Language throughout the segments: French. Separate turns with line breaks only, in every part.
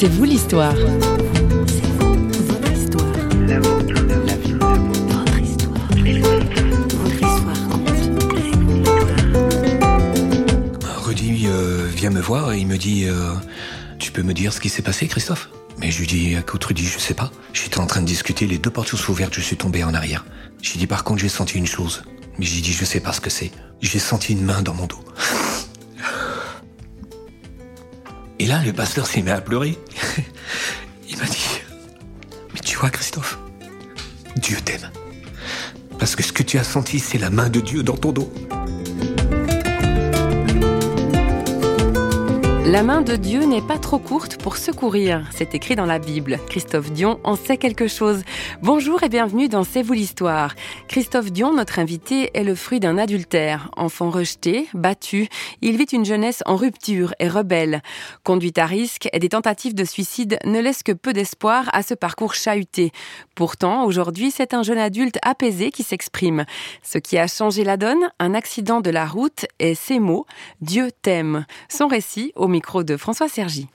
C'est vous l'histoire.
Rudy euh, vient me voir et il me dit euh, Tu peux me dire ce qui s'est passé, Christophe? Mais je lui dis Écoute, Rudy, je sais pas. J'étais en train de discuter, les deux portes sont ouvertes, je suis tombé en arrière. J'ai dit Par contre, j'ai senti une chose. Mais j'ai dit Je sais pas ce que c'est. J'ai senti une main dans mon dos. là, le pasteur s'est mis à pleurer. Il m'a dit Mais tu vois, Christophe, Dieu t'aime. Parce que ce que tu as senti, c'est la main de Dieu dans ton dos.
La main de Dieu n'est pas trop courte pour secourir. C'est écrit dans la Bible. Christophe Dion en sait quelque chose. Bonjour et bienvenue dans C'est vous l'histoire. Christophe Dion, notre invité, est le fruit d'un adultère. Enfant rejeté, battu, il vit une jeunesse en rupture et rebelle. Conduite à risque et des tentatives de suicide ne laissent que peu d'espoir à ce parcours chahuté. Pourtant, aujourd'hui, c'est un jeune adulte apaisé qui s'exprime. Ce qui a changé la donne, un accident de la route et ces mots, Dieu t'aime. Son récit au micro de François Sergi.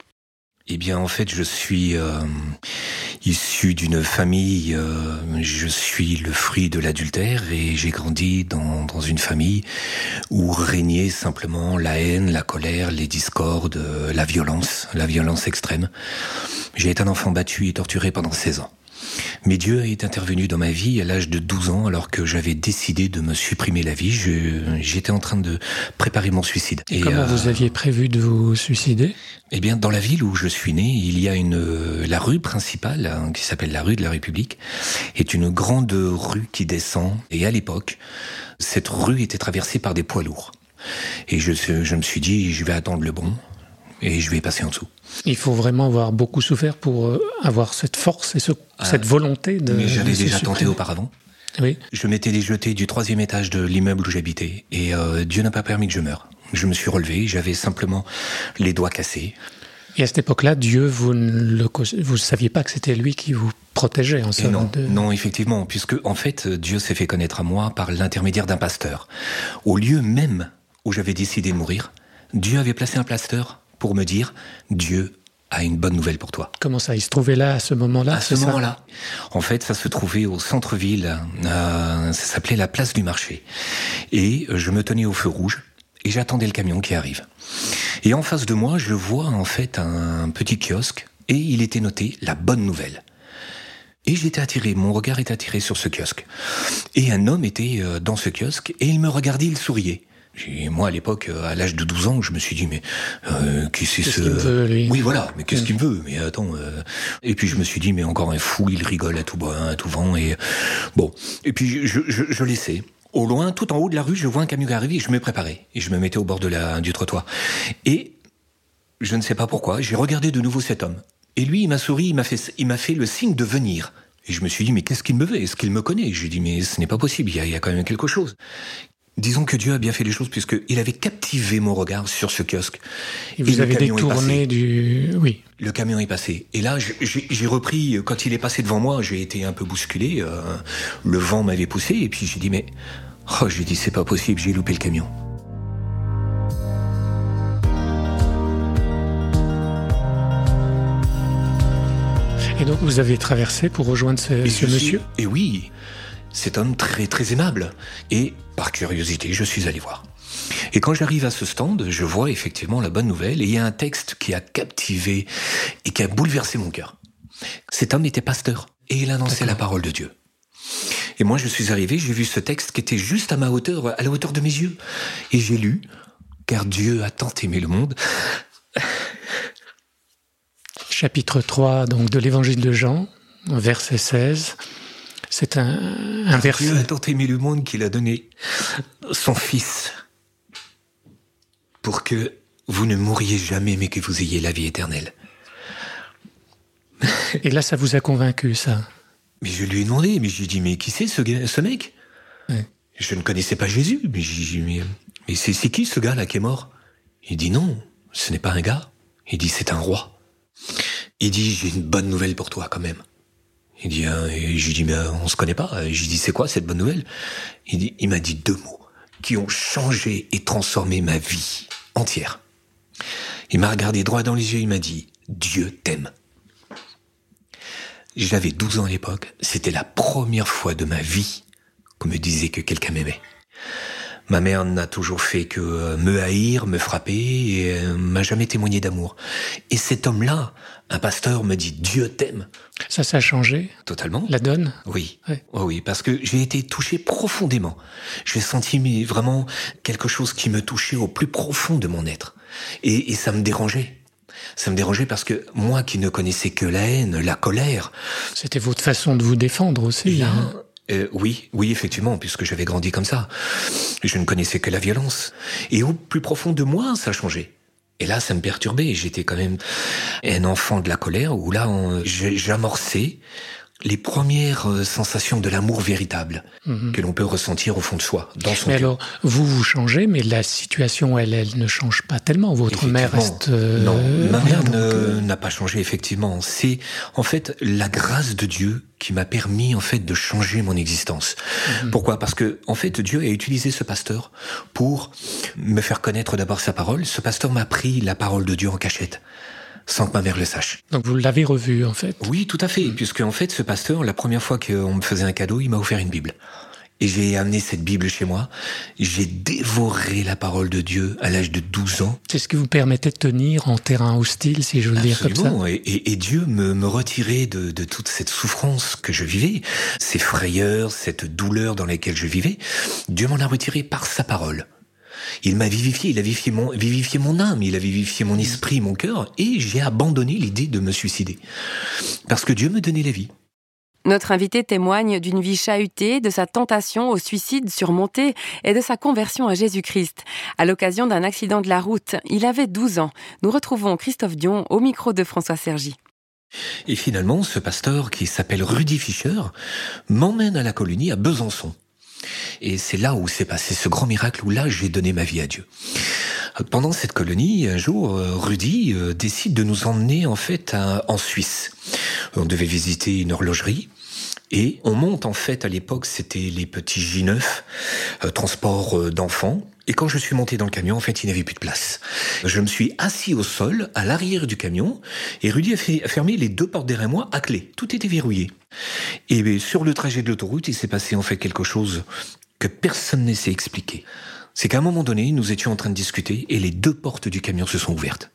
Eh bien, en fait, je suis euh, issu d'une famille, euh, je suis le fruit de l'adultère et j'ai grandi dans, dans une famille où régnait simplement la haine, la colère, les discordes, la violence, la violence extrême. J'ai été un enfant battu et torturé pendant 16 ans. Mais Dieu est intervenu dans ma vie à l'âge de 12 ans alors que j'avais décidé de me supprimer la vie. J'étais en train de préparer mon suicide.
Et, comment euh, vous aviez prévu de vous suicider?
Eh bien, dans la ville où je suis né, il y a une la rue principale hein, qui s'appelle la rue de la République, est une grande rue qui descend. Et à l'époque, cette rue était traversée par des poids lourds. Et je, je me suis dit, je vais attendre le bon et je vais passer en dessous.
Il faut vraiment avoir beaucoup souffert pour euh, avoir cette force et ce, ah. cette volonté de.
Mais j'avais déjà tenté auparavant. Oui. Je m'étais jeté du troisième étage de l'immeuble où j'habitais et euh, Dieu n'a pas permis que je meure. Je me suis relevé, j'avais simplement les doigts cassés.
Et à cette époque-là, Dieu, vous ne vous saviez pas que c'était lui qui vous protégeait en somme.
Non, non, effectivement, puisque en fait, Dieu s'est fait connaître à moi par l'intermédiaire d'un pasteur. Au lieu même où j'avais décidé de mourir, Dieu avait placé un pasteur pour me dire Dieu a une bonne nouvelle pour toi.
Comment ça Il se trouvait là à ce moment-là
À ce moment-là. En fait, ça se trouvait au centre-ville. Euh, ça s'appelait la place du marché. Et je me tenais au feu rouge et j'attendais le camion qui arrive. Et en face de moi, je vois en fait un petit kiosque et il était noté la bonne nouvelle. Et j'étais attiré, mon regard était attiré sur ce kiosque. Et un homme était euh, dans ce kiosque et il me regardait, il souriait. Moi, à l'époque, euh, à l'âge de 12 ans, je me suis dit, mais euh, qui c'est ce...
Veut, lui?
Oui, voilà, mais qu'est-ce qu'il me veut? Mais attends... Euh... Et puis je me suis dit, mais encore un fou, il rigole à tout bas, à tout vent, et... Bon, et puis je, je, je laissais. Au loin, tout en haut de la rue, je vois un camion qui arrive et je me préparais. Et je me mettais au bord de la, du trottoir. Et je ne sais pas pourquoi, j'ai regardé de nouveau cet homme. Et lui, il m'a souri, il m'a fait, il m'a fait le signe de venir. Et je me suis dit, mais qu'est-ce qu'il me veut? Est-ce qu'il me connaît? Je lui ai dit, mais ce n'est pas possible, il y, a, il y a quand même quelque chose. Disons que Dieu a bien fait les choses puisqu'il avait captivé mon regard sur ce kiosque.
Et vous avez détourné du... Oui.
Le camion est passé. Et là, j'ai repris, quand il est passé devant moi, j'ai été un peu bousculé, euh, le vent m'avait poussé, et puis j'ai dit, mais... Oh, j'ai dit, c'est pas possible, j'ai loupé le camion.
Et donc vous avez traversé pour rejoindre ce, ce monsieur?
Et oui, cet homme très très aimable. Et par curiosité, je suis allé voir. Et quand j'arrive à ce stand, je vois effectivement la bonne nouvelle et il y a un texte qui a captivé et qui a bouleversé mon cœur. Cet homme était pasteur et il annonçait la parole de Dieu. Et moi, je suis arrivé, j'ai vu ce texte qui était juste à ma hauteur, à la hauteur de mes yeux. Et j'ai lu, car Dieu a tant aimé le monde.
Chapitre 3 donc, de l'évangile de Jean, verset 16. C'est un, un verset.
Dieu a tant aimé le monde qu'il a donné son Fils pour que vous ne mouriez jamais, mais que vous ayez la vie éternelle.
Et là, ça vous a convaincu, ça?
Mais je lui ai demandé, mais je lui ai dit, mais qui c'est ce, ce mec? Je ne connaissais pas Jésus, mais, mais, mais c'est qui ce gars-là qui est mort? Il dit non, ce n'est pas un gars. Il dit c'est un roi. Il dit j'ai une bonne nouvelle pour toi quand même. Il dit, hein, et je lui dis, mais euh, on se connaît pas. Je lui dis, c'est quoi cette bonne nouvelle? Il il m'a dit deux mots qui ont changé et transformé ma vie entière. Il m'a regardé droit dans les yeux, il m'a dit Dieu t'aime. J'avais 12 ans à l'époque, c'était la première fois de ma vie qu'on me disait que quelqu'un m'aimait. Ma mère n'a toujours fait que euh, me haïr, me frapper et euh, m'a jamais témoigné d'amour. Et cet homme-là, un pasteur, me dit Dieu t'aime.
Ça, ça a changé
Totalement.
La donne?
Oui. Oh oui, parce que j'ai été touché profondément. J'ai senti mais, vraiment quelque chose qui me touchait au plus profond de mon être. Et, et ça me dérangeait. Ça me dérangeait parce que moi qui ne connaissais que la haine, la colère.
C'était votre façon de vous défendre aussi.
Là,
hein
euh, oui, oui, effectivement, puisque j'avais grandi comme ça. Je ne connaissais que la violence. Et au plus profond de moi, ça changé. Et là, ça me perturbait. J'étais quand même un enfant de la colère où là, j'amorçais les premières euh, sensations de l'amour véritable mhm. que l'on peut ressentir au fond de soi, dans son
Mais alors, vous vous changez, mais la situation, elle, elle ne change pas tellement. Votre mère reste. Euh,
non, ma mère euh, n'a pas changé effectivement. C'est en fait la grâce de Dieu qui m'a permis en fait de changer mon existence. Mhm. Pourquoi? Parce que en fait Dieu a utilisé ce pasteur pour me faire connaître d'abord sa parole. Ce pasteur m'a pris la parole de Dieu en cachette sans que ma mère le sache.
Donc vous l'avez revu en fait
Oui, tout à fait, puisque en fait ce pasteur, la première fois qu'on me faisait un cadeau, il m'a offert une Bible. Et j'ai amené cette Bible chez moi. J'ai dévoré la parole de Dieu à l'âge de 12 ans.
C'est ce qui vous permettait de tenir en terrain hostile, si je veux dire comme ça.
Et, et, et Dieu me, me retirait de, de toute cette souffrance que je vivais, ces frayeurs, cette douleur dans laquelle je vivais. Dieu m'en a retiré par sa parole. Il m'a vivifié, il a vivifié mon, vivifié mon âme, il a vivifié mon esprit, mon cœur, et j'ai abandonné l'idée de me suicider. Parce que Dieu me donnait la vie.
Notre invité témoigne d'une vie chahutée, de sa tentation au suicide surmonté et de sa conversion à Jésus-Christ. À l'occasion d'un accident de la route, il avait 12 ans. Nous retrouvons Christophe Dion au micro de François Sergi.
Et finalement, ce pasteur qui s'appelle Rudy Fischer m'emmène à la colonie à Besançon. Et c'est là où s'est passé ce grand miracle, où là j'ai donné ma vie à Dieu. Pendant cette colonie, un jour, euh, Rudy euh, décide de nous emmener en fait en Suisse. On devait visiter une horlogerie. Et on monte en fait à l'époque, c'était les petits J9, euh, transport d'enfants. Et quand je suis monté dans le camion, en fait, il n'y avait plus de place. Je me suis assis au sol, à l'arrière du camion, et Rudy a, fait, a fermé les deux portes derrière moi à clé. Tout était verrouillé. Et sur le trajet de l'autoroute, il s'est passé en fait quelque chose que personne ne sait expliquer. C'est qu'à un moment donné, nous étions en train de discuter et les deux portes du camion se sont ouvertes.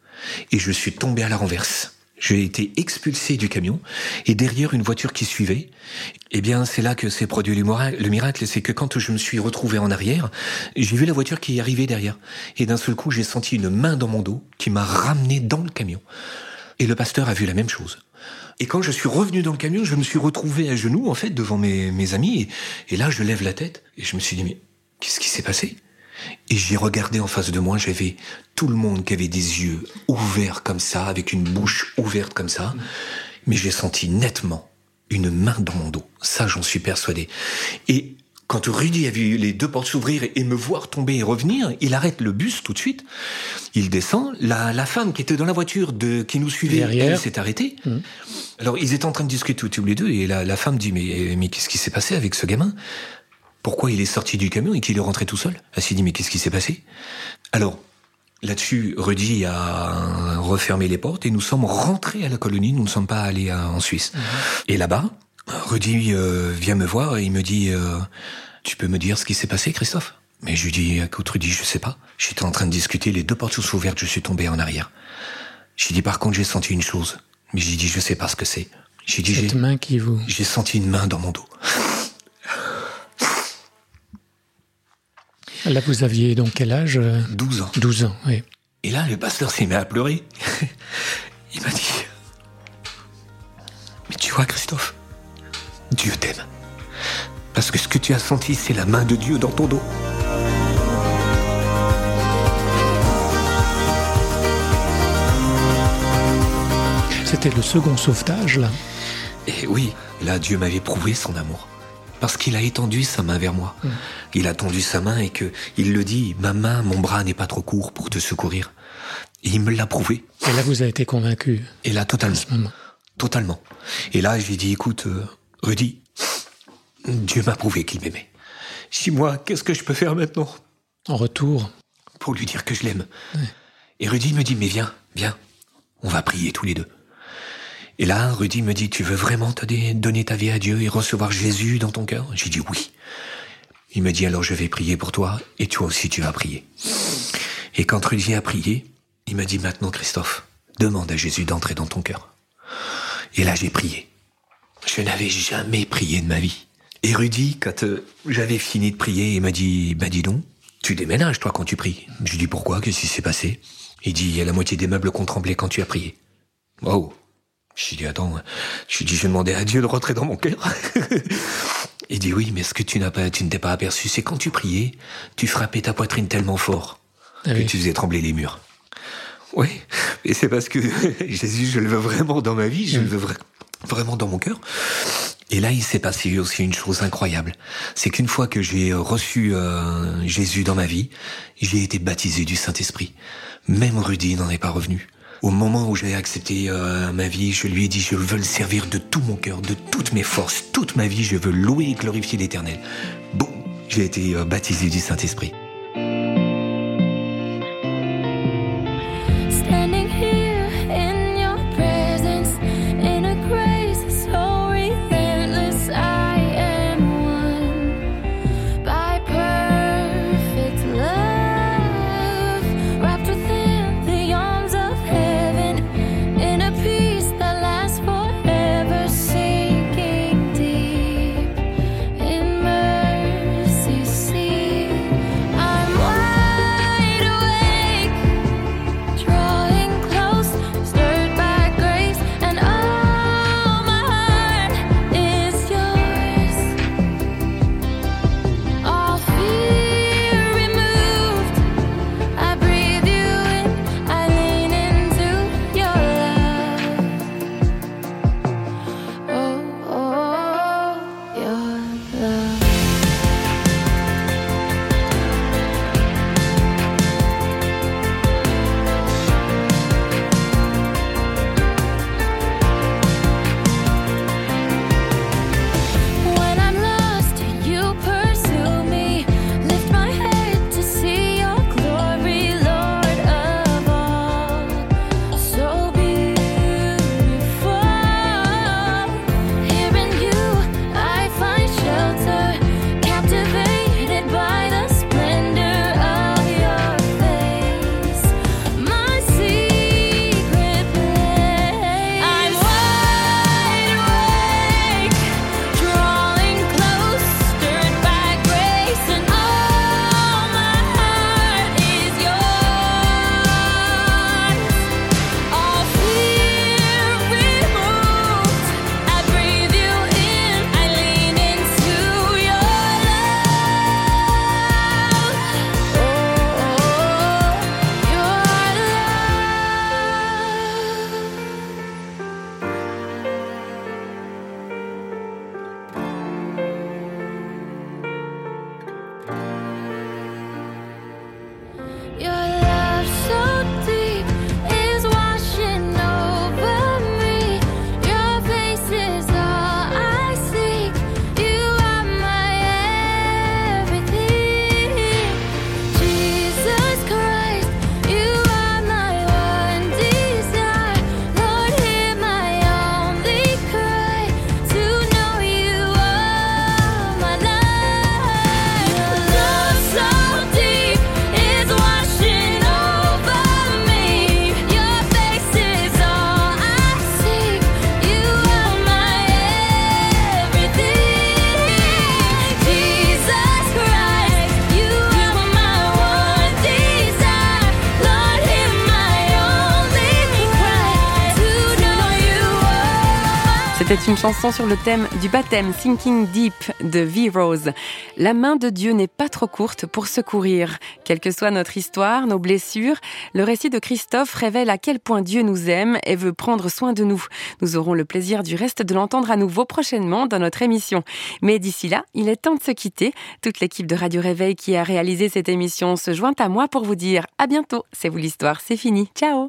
Et je suis tombé à la renverse. J'ai été expulsé du camion et derrière une voiture qui suivait. Eh bien, c'est là que s'est produit le miracle, c'est que quand je me suis retrouvé en arrière, j'ai vu la voiture qui arrivait derrière. Et d'un seul coup, j'ai senti une main dans mon dos qui m'a ramené dans le camion. Et le pasteur a vu la même chose. Et quand je suis revenu dans le camion, je me suis retrouvé à genoux, en fait, devant mes, amis. Et, et là, je lève la tête et je me suis dit, mais qu'est-ce qui s'est passé? Et j'ai regardé en face de moi, j'avais tout le monde qui avait des yeux ouverts comme ça, avec une bouche ouverte comme ça. Mais j'ai senti nettement une main dans mon dos. Ça, j'en suis persuadé. Et quand Rudy a vu les deux portes s'ouvrir et me voir tomber et revenir, il arrête le bus tout de suite. Il descend. La, la femme qui était dans la voiture de, qui nous suivait, elle s'est arrêtée. Mmh. Alors, ils étaient en train de discuter tous les deux et la, la femme dit, mais, mais qu'est-ce qui s'est passé avec ce gamin? Pourquoi il est sorti du camion et qu'il est rentré tout seul? Elle s'est dit, mais qu'est-ce qui s'est passé? Alors, là-dessus, Rudy a refermé les portes et nous sommes rentrés à la colonie, nous ne sommes pas allés en Suisse. Mhm. Et là-bas, Rudy euh, vient me voir et il me dit, euh, tu peux me dire ce qui s'est passé, Christophe? Mais je lui dis, écoute Rudy, je sais pas. J'étais en train de discuter, les deux portes sont ouvertes, je suis tombé en arrière. J'ai dit, par contre, j'ai senti une chose. Mais j'ai dit, je sais pas ce que c'est. J'ai dit,
Cette main qui vous...
J'ai senti une main dans mon dos.
Là, vous aviez donc quel âge
12 ans.
12 ans, oui.
Et là, le pasteur s'est mis à pleurer. Il m'a dit Mais tu vois, Christophe, Dieu t'aime. Parce que ce que tu as senti, c'est la main de Dieu dans ton dos.
C'était le second sauvetage, là.
Et oui, là, Dieu m'avait prouvé son amour parce qu'il a étendu sa main vers moi. Mm. Il a tendu sa main et que il le dit, ma main, mon bras n'est pas trop court pour te secourir. Et il me l'a prouvé.
Et là, vous avez été convaincu.
Et là, totalement. Totalement. Et là, j'ai dit, écoute, euh, Rudy, Dieu m'a prouvé qu'il m'aimait. Si moi, qu'est-ce que je peux faire maintenant?
En retour
Pour lui dire que je l'aime.
Et Rudy me dit, mais viens, viens, on va prier tous les deux. Et là, Rudy me dit, tu veux vraiment te donner ta vie à Dieu et recevoir Jésus dans ton cœur? J'ai dit oui. Il me dit, alors je vais prier pour toi et toi aussi tu vas prier. Et quand Rudy a prié, il m'a dit, maintenant Christophe, demande à Jésus d'entrer dans ton cœur. Et là, j'ai prié. Je n'avais jamais prié de ma vie. Et Rudy, quand euh, j'avais fini de prier, il m'a dit, bah dis donc, tu déménages toi quand tu pries. Je lui dis pourquoi, qu'est-ce qui s'est passé? Il dit, il y a la moitié des meubles qui ont tremblé quand tu as prié. Wow. Je lui dis, attends, je lui dis, je demandais à Dieu de rentrer dans mon cœur. il dit, oui, mais ce que tu n'as pas, tu ne t'es pas aperçu, c'est quand tu priais, tu frappais ta poitrine tellement fort ah que tu faisais trembler les murs. Oui, et c'est parce que Jésus, je le veux vraiment dans ma vie, je le mm. veux vraiment dans mon cœur. Et là, il s'est passé aussi une chose incroyable. C'est qu'une fois que j'ai reçu euh, Jésus dans ma vie, j'ai été baptisé du Saint-Esprit. Même Rudy n'en est pas revenu. Au moment où j'ai accepté euh, ma vie, je lui ai dit, je veux le servir de tout mon cœur, de toutes mes forces, toute ma vie, je veux louer et glorifier l'Éternel. Bon, j'ai été euh, baptisé du Saint-Esprit.
C'est une chanson sur le thème du baptême Thinking Deep de V-Rose. La main de Dieu n'est pas trop courte pour secourir. Quelle que soit notre histoire, nos blessures, le récit de Christophe révèle à quel point Dieu nous aime et veut prendre soin de nous. Nous aurons le plaisir du reste de l'entendre à nouveau prochainement dans notre émission. Mais d'ici là, il est temps de se quitter. Toute l'équipe de Radio Réveil qui a réalisé cette émission se joint à moi pour vous dire à bientôt. C'est vous l'histoire, c'est fini. Ciao